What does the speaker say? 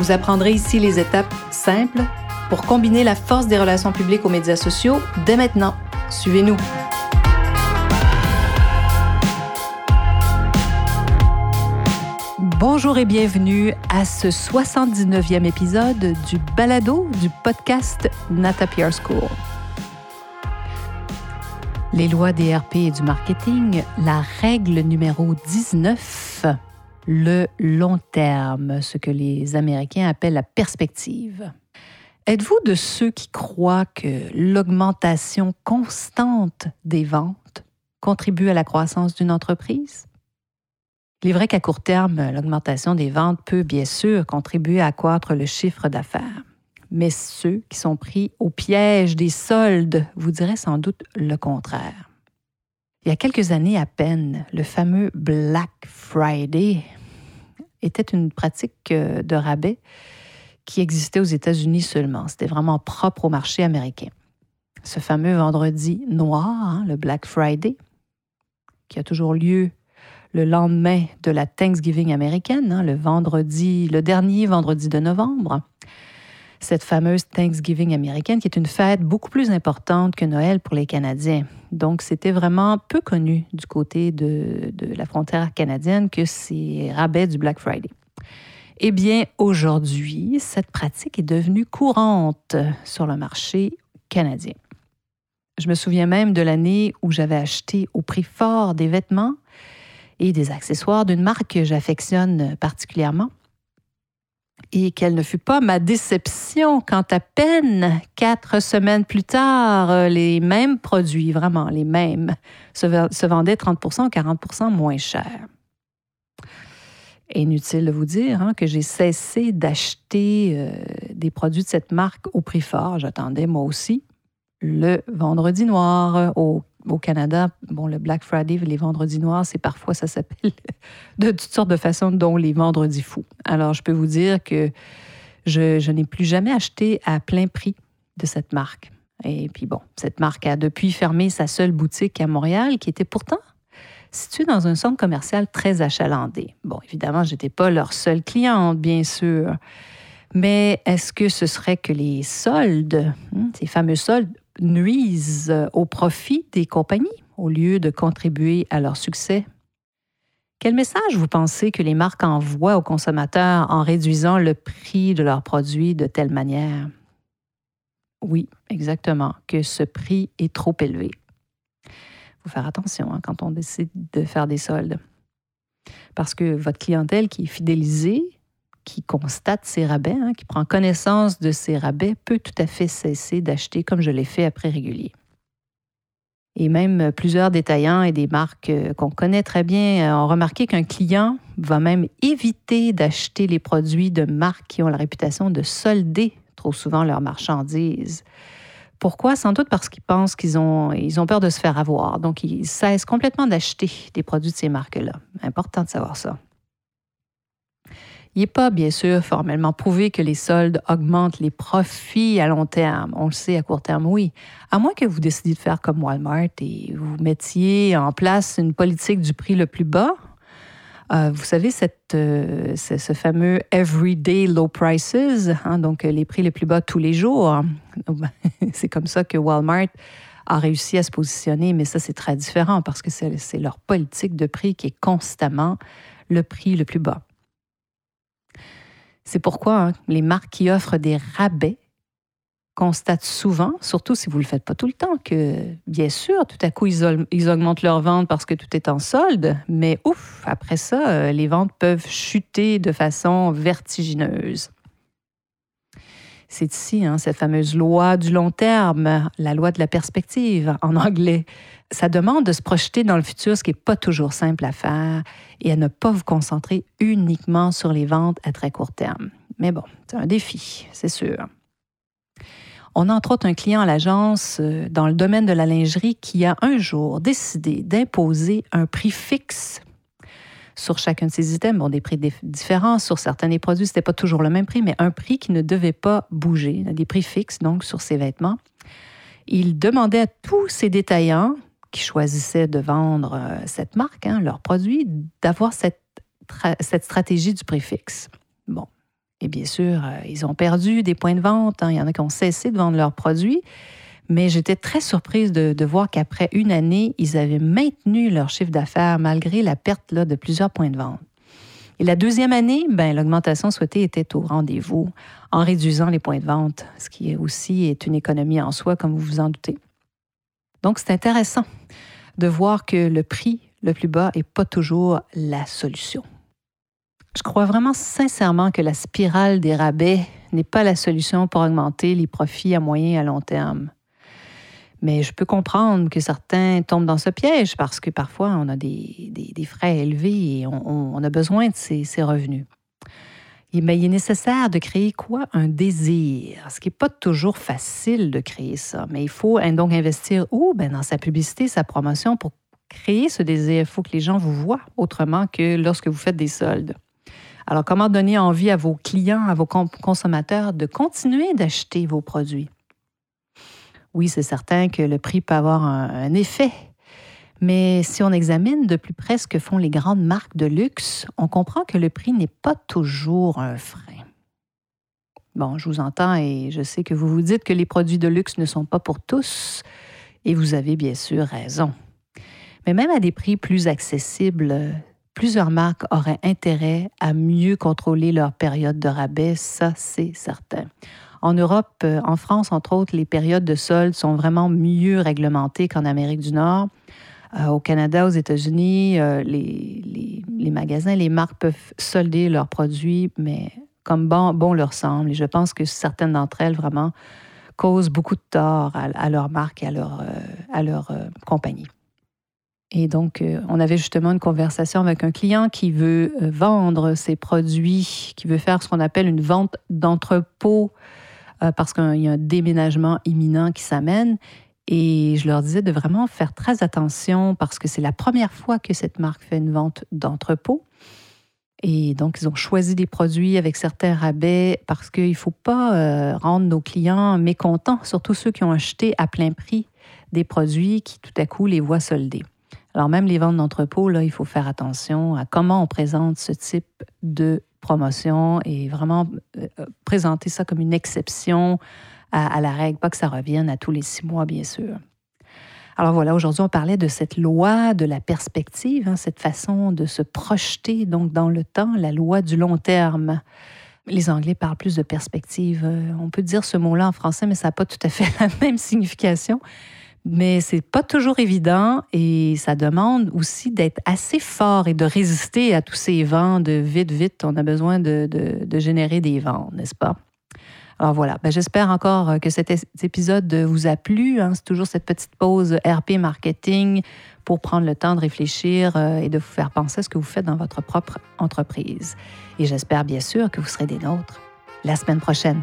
Vous apprendrez ici les étapes simples pour combiner la force des relations publiques aux médias sociaux dès maintenant. Suivez-nous. Bonjour et bienvenue à ce 79e épisode du balado du podcast Nata School. Les lois des RP et du marketing, la règle numéro 19, le long terme, ce que les Américains appellent la perspective. Êtes-vous de ceux qui croient que l'augmentation constante des ventes contribue à la croissance d'une entreprise? Il est vrai qu'à court terme, l'augmentation des ventes peut bien sûr contribuer à accroître le chiffre d'affaires. Mais ceux qui sont pris au piège des soldes vous diraient sans doute le contraire. Il y a quelques années à peine, le fameux Black Friday était une pratique euh, de rabais qui existait aux États-Unis seulement. C'était vraiment propre au marché américain. Ce fameux vendredi noir, hein, le Black Friday, qui a toujours lieu le lendemain de la Thanksgiving américaine, hein, le vendredi, le dernier vendredi de novembre. Cette fameuse Thanksgiving américaine qui est une fête beaucoup plus importante que Noël pour les Canadiens. Donc, c'était vraiment peu connu du côté de, la frontière canadienne que ces rabais du Black Friday. Eh bien, aujourd'hui, cette pratique est devenue courante sur le marché canadien. Je me souviens même de l'année où j'avais acheté au prix fort des vêtements et des accessoires d'une marque que j'affectionne particulièrement. Et quelle ne fut pas ma déception quand à peine quatre semaines plus tard, euh, les mêmes produits, vraiment les mêmes, se, vendaient 30 40 moins cher. Inutile de vous dire hein, que j'ai cessé d'acheter euh, des produits de cette marque au prix fort. J'attendais moi aussi le vendredi noir au au Canada, bon, le Black Friday, les vendredis noirs, c'est parfois, ça s'appelle de toutes sortes de façons, dont les vendredis fous. Alors, je peux vous dire que je, n'ai plus jamais acheté à plein prix de cette marque. Et puis bon, cette marque a depuis fermé sa seule boutique à Montréal, qui était pourtant située dans un centre commercial très achalandé. Bon, évidemment, je n'étais pas leur seule cliente, bien sûr. Mais est-ce que ce serait que les soldes, hein, ces fameux soldes, nuisent au profit des compagnies au lieu de contribuer à leur succès? Quel message vous pensez que les marques envoient aux consommateurs en réduisant le prix de leurs produits de telle manière? Oui, exactement, que ce prix est trop élevé. Il faut faire attention hein, quand on décide de faire des soldes. Parce que votre clientèle qui est fidélisée qui constate ces rabais, hein, qui prend connaissance de ces rabais, peut tout à fait cesser d'acheter comme je l'ai fait à prix régulier. Et même plusieurs détaillants et des marques euh, qu'on connaît très bien euh, ont remarqué qu'un client va même éviter d'acheter les produits de marques qui ont la réputation de solder trop souvent leurs marchandises. Pourquoi? Sans doute parce qu'ils pensent qu'ils ont, ont peur de se faire avoir. Donc, ils cessent complètement d'acheter des produits de ces marques-là. Important de savoir ça. Il n'est pas, bien sûr, formellement prouvé que les soldes augmentent les profits à long terme. On le sait, à court terme, oui. À moins que vous décidiez de faire comme Walmart et vous mettiez en place une politique du prix le plus bas. Euh, vous savez, cette, euh, ce, fameux everyday low prices, hein, donc les prix les plus bas tous les jours. c'est comme ça que Walmart a réussi à se positionner, mais ça, c'est très différent parce que c'est leur politique de prix qui est constamment le prix le plus bas. C'est pourquoi hein, les marques qui offrent des rabais constatent souvent, surtout si vous ne le faites pas tout le temps, que bien sûr, tout à coup, ils, augmentent leurs ventes parce que tout est en solde, mais ouf, après ça, euh, les ventes peuvent chuter de façon vertigineuse. C'est ici, hein, cette fameuse loi du long terme, la loi de la perspective en anglais. Ça demande de se projeter dans le futur, ce qui n'est pas toujours simple à faire, et à ne pas vous concentrer uniquement sur les ventes à très court terme. Mais bon, c'est un défi, c'est sûr. On a entre autres un client à l'agence euh, dans le domaine de la lingerie qui a un jour décidé d'imposer un prix fixe sur chacun de ses items. Bon, des prix différents. Sur certains des produits, ce n'était pas toujours le même prix, mais un prix qui ne devait pas bouger. Des prix fixes, donc, sur ses vêtements. Il demandait à tous ses détaillants qui choisissaient de vendre euh, cette marque, hein, leurs produits, d'avoir cette, cette stratégie du prix fixe. Bon, et bien sûr, euh, ils ont perdu des points de vente. Hein. Il y en a qui ont cessé de vendre leurs produits. Mais j'étais très surprise de, voir qu'après une année, ils avaient maintenu leur chiffre d'affaires malgré la perte là, de plusieurs points de vente. Et la deuxième année, ben, l'augmentation souhaitée était au rendez-vous en réduisant les points de vente, ce qui aussi est une économie en soi, comme vous vous en doutez. Donc, c'est intéressant de voir que le prix le plus bas n'est pas toujours la solution. Je crois vraiment sincèrement que la spirale des rabais n'est pas la solution pour augmenter les profits à moyen et à long terme. Mais je peux comprendre que certains tombent dans ce piège parce que parfois on a des, frais élevés et on, a besoin de ces, revenus. Mais il est nécessaire de créer quoi? Un désir, ce qui n'est pas toujours facile de créer ça. Mais il faut donc investir où? Ben dans sa publicité, sa promotion pour créer ce désir. Il faut que les gens vous voient autrement que lorsque vous faites des soldes. Alors, comment donner envie à vos clients, à vos consommateurs de continuer d'acheter vos produits? Oui, c'est certain que le prix peut avoir un, effet, mais si on examine de plus près ce que font les grandes marques de luxe, on comprend que le prix n'est pas toujours un frein. Bon, je vous entends et je sais que vous vous dites que les produits de luxe ne sont pas pour tous, et vous avez bien sûr raison. Mais même à des prix plus accessibles, plusieurs marques auraient intérêt à mieux contrôler leur période de rabais, ça c'est certain. En Europe, euh, en France, entre autres, les périodes de soldes sont vraiment mieux réglementées qu'en Amérique du Nord. Euh, au Canada, aux États-Unis, euh, les, magasins, les marques peuvent solder leurs produits, mais comme bon, leur semble. Et je pense que certaines d'entre elles, vraiment, causent beaucoup de tort à, leur marque et à leur, à leur compagnie. Et donc, on avait justement une conversation avec un client qui veut vendre ses produits, qui veut faire ce qu'on appelle une vente d'entrepôt parce qu'il y a un déménagement imminent qui s'amène. Et je leur disais de vraiment faire très attention parce que c'est la première fois que cette marque fait une vente d'entrepôt. Et donc, ils ont choisi des produits avec certains rabais parce qu'il ne faut pas rendre nos clients mécontents, surtout ceux qui ont acheté à plein prix des produits qui tout à coup les voient soldés. Alors même les ventes d'entrepôt, là, il faut faire attention à comment on présente ce type de promotion et vraiment euh, euh, présenter ça comme une exception à, la règle, pas que ça revienne à tous les six mois, bien sûr. Alors voilà, aujourd'hui, on parlait de cette loi de la perspective, hein, cette façon de se projeter donc dans le temps, la loi du long terme. Les Anglais parlent plus de perspective. Euh, on peut dire ce mot-là en français, mais ça n'a pas tout à fait la même signification. Mais c'est pas toujours évident et ça demande aussi d'être assez fort et de résister à tous ces vents de vite, vite. On a besoin de, de, générer des vents, n'est-ce pas? Alors voilà, ben, j'espère encore que cet épisode vous a plu. Hein. C'est toujours cette petite pause RP marketing pour prendre le temps de réfléchir euh, et de vous faire penser à ce que vous faites dans votre propre entreprise. Et j'espère bien sûr que vous serez des nôtres la semaine prochaine.